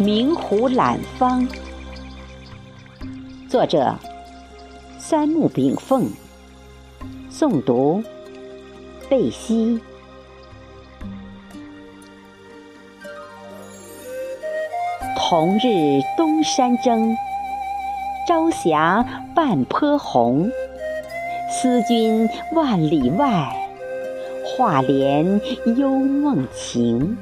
明湖揽芳。作者：三木炳凤。诵读：贝西。同日东山征，朝霞半坡红。思君万里外，画帘幽梦情。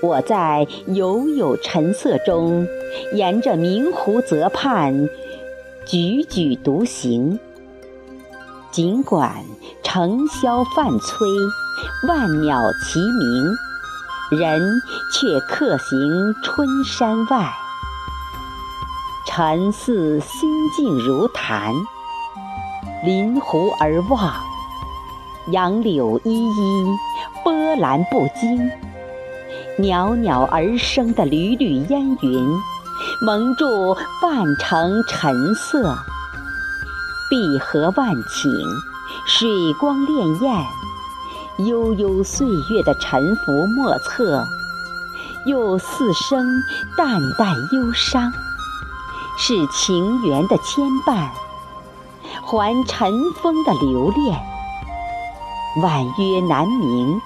我在悠悠晨色中，沿着明湖泽畔，踽踽独行。尽管尘嚣泛催，万鸟齐鸣，人却客行春山外。沉似心静如潭，临湖而望，杨柳依依，波澜不惊。袅袅而生的缕缕烟云，蒙住半城晨色。碧荷万顷，水光潋滟，悠悠岁月的沉浮莫测，又似生淡淡忧伤，是情缘的牵绊，还尘封的留恋，婉约难明。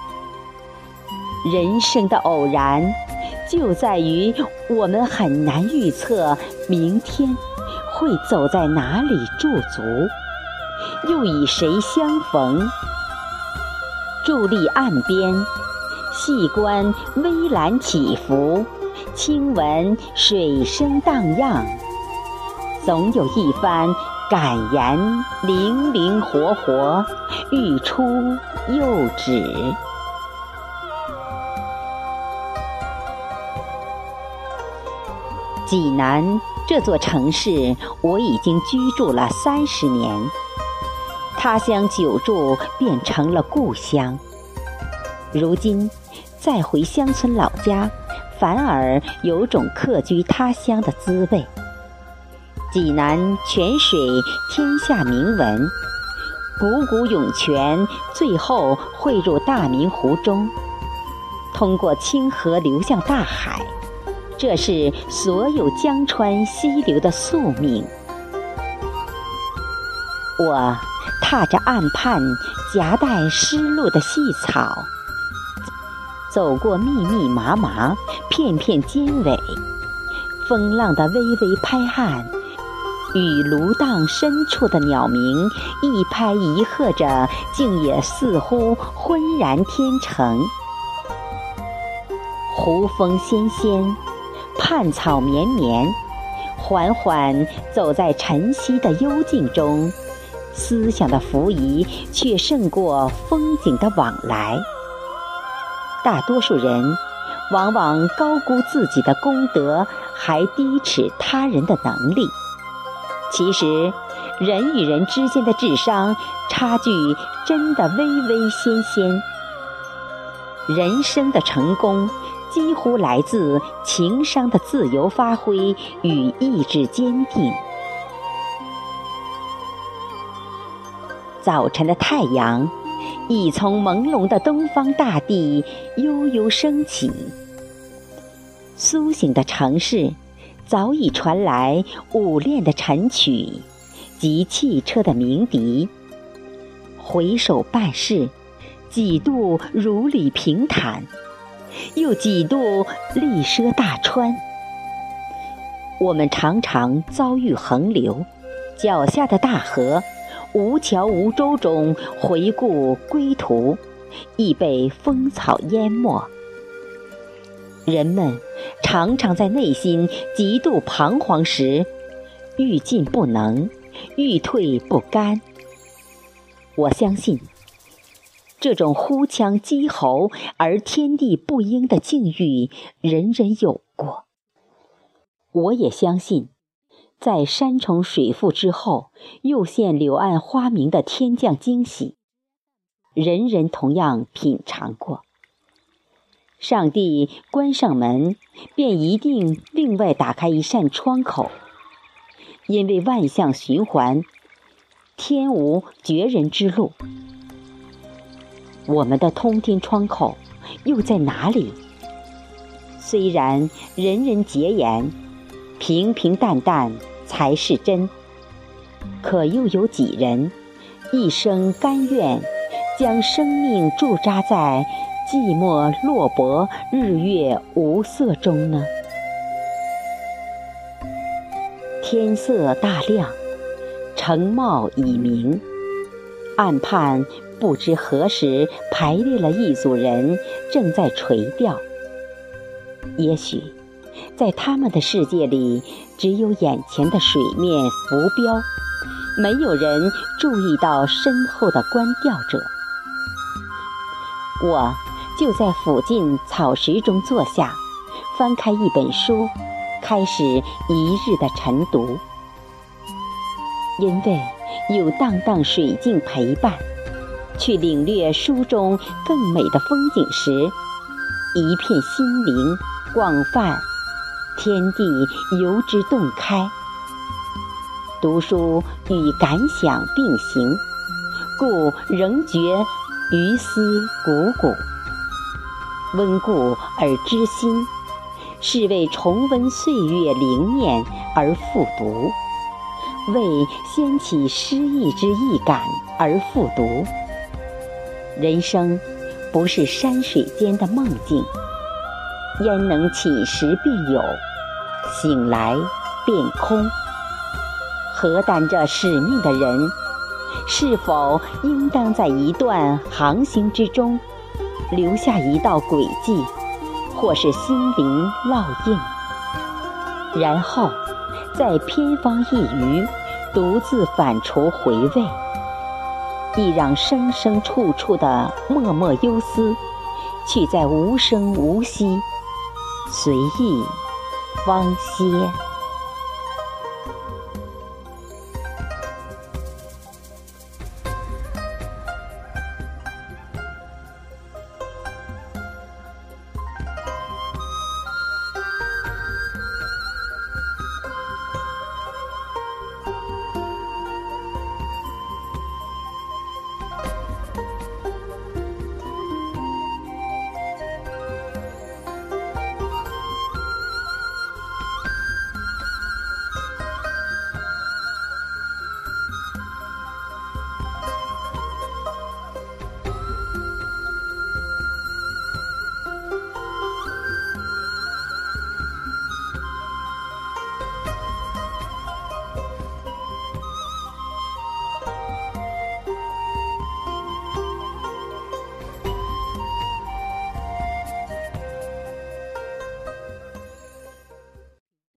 人生的偶然，就在于我们很难预测明天会走在哪里驻足，又与谁相逢。伫立岸边，细观微澜起伏，轻闻水声荡漾，总有一番感言灵灵活活，欲出又止。济南这座城市，我已经居住了三十年。他乡久住，变成了故乡。如今再回乡村老家，反而有种客居他乡的滋味。济南泉水天下名闻，汩汩涌泉最后汇入大明湖中，通过清河流向大海。这是所有江川溪流的宿命。我踏着岸畔夹带湿漉的细草，走过密密麻麻、片片尖尾，风浪的微微拍岸，与芦荡深处的鸟鸣一拍一和着，竟也似乎浑然天成。湖风纤纤。畔草绵绵，缓缓走在晨曦的幽静中，思想的浮移却胜过风景的往来。大多数人往往高估自己的功德，还低耻他人的能力。其实，人与人之间的智商差距真的微微纤纤。人生的成功。几乎来自情商的自由发挥与意志坚定。早晨的太阳已从朦胧的东方大地悠悠升起，苏醒的城市早已传来舞练的晨曲及汽车的鸣笛。回首半世，几度如履平坦。又几度力涉大川，我们常常遭遇横流，脚下的大河无桥无舟中回顾归途，亦被风草淹没。人们常常在内心极度彷徨时，欲进不能，欲退不甘。我相信。这种呼枪击喉而天地不应的境遇，人人有过。我也相信，在山重水复之后，又现柳暗花明的天降惊喜，人人同样品尝过。上帝关上门，便一定另外打开一扇窗口，因为万象循环，天无绝人之路。我们的通天窗口又在哪里？虽然人人皆言，平平淡淡才是真，可又有几人一生甘愿将生命驻扎在寂寞落泊、日月无色中呢？天色大亮，城帽已明，岸畔不知何时排列了一组人，正在垂钓。也许，在他们的世界里，只有眼前的水面浮标，没有人注意到身后的观钓者。我就在附近草石中坐下，翻开一本书。开始一日的晨读，因为有荡荡水镜陪伴，去领略书中更美的风景时，一片心灵广泛，天地由之洞开。读书与感想并行，故仍觉余思古古，温故而知新。是为重温岁月灵念而复读，为掀起诗意之意感而复读。人生不是山水间的梦境，焉能起时便有，醒来便空？何担着使命的人，是否应当在一段航行之中，留下一道轨迹？或是心灵烙印，然后在偏方一隅独自反刍回味，亦让生生处处的默默忧思，去在无声无息，随意方歇。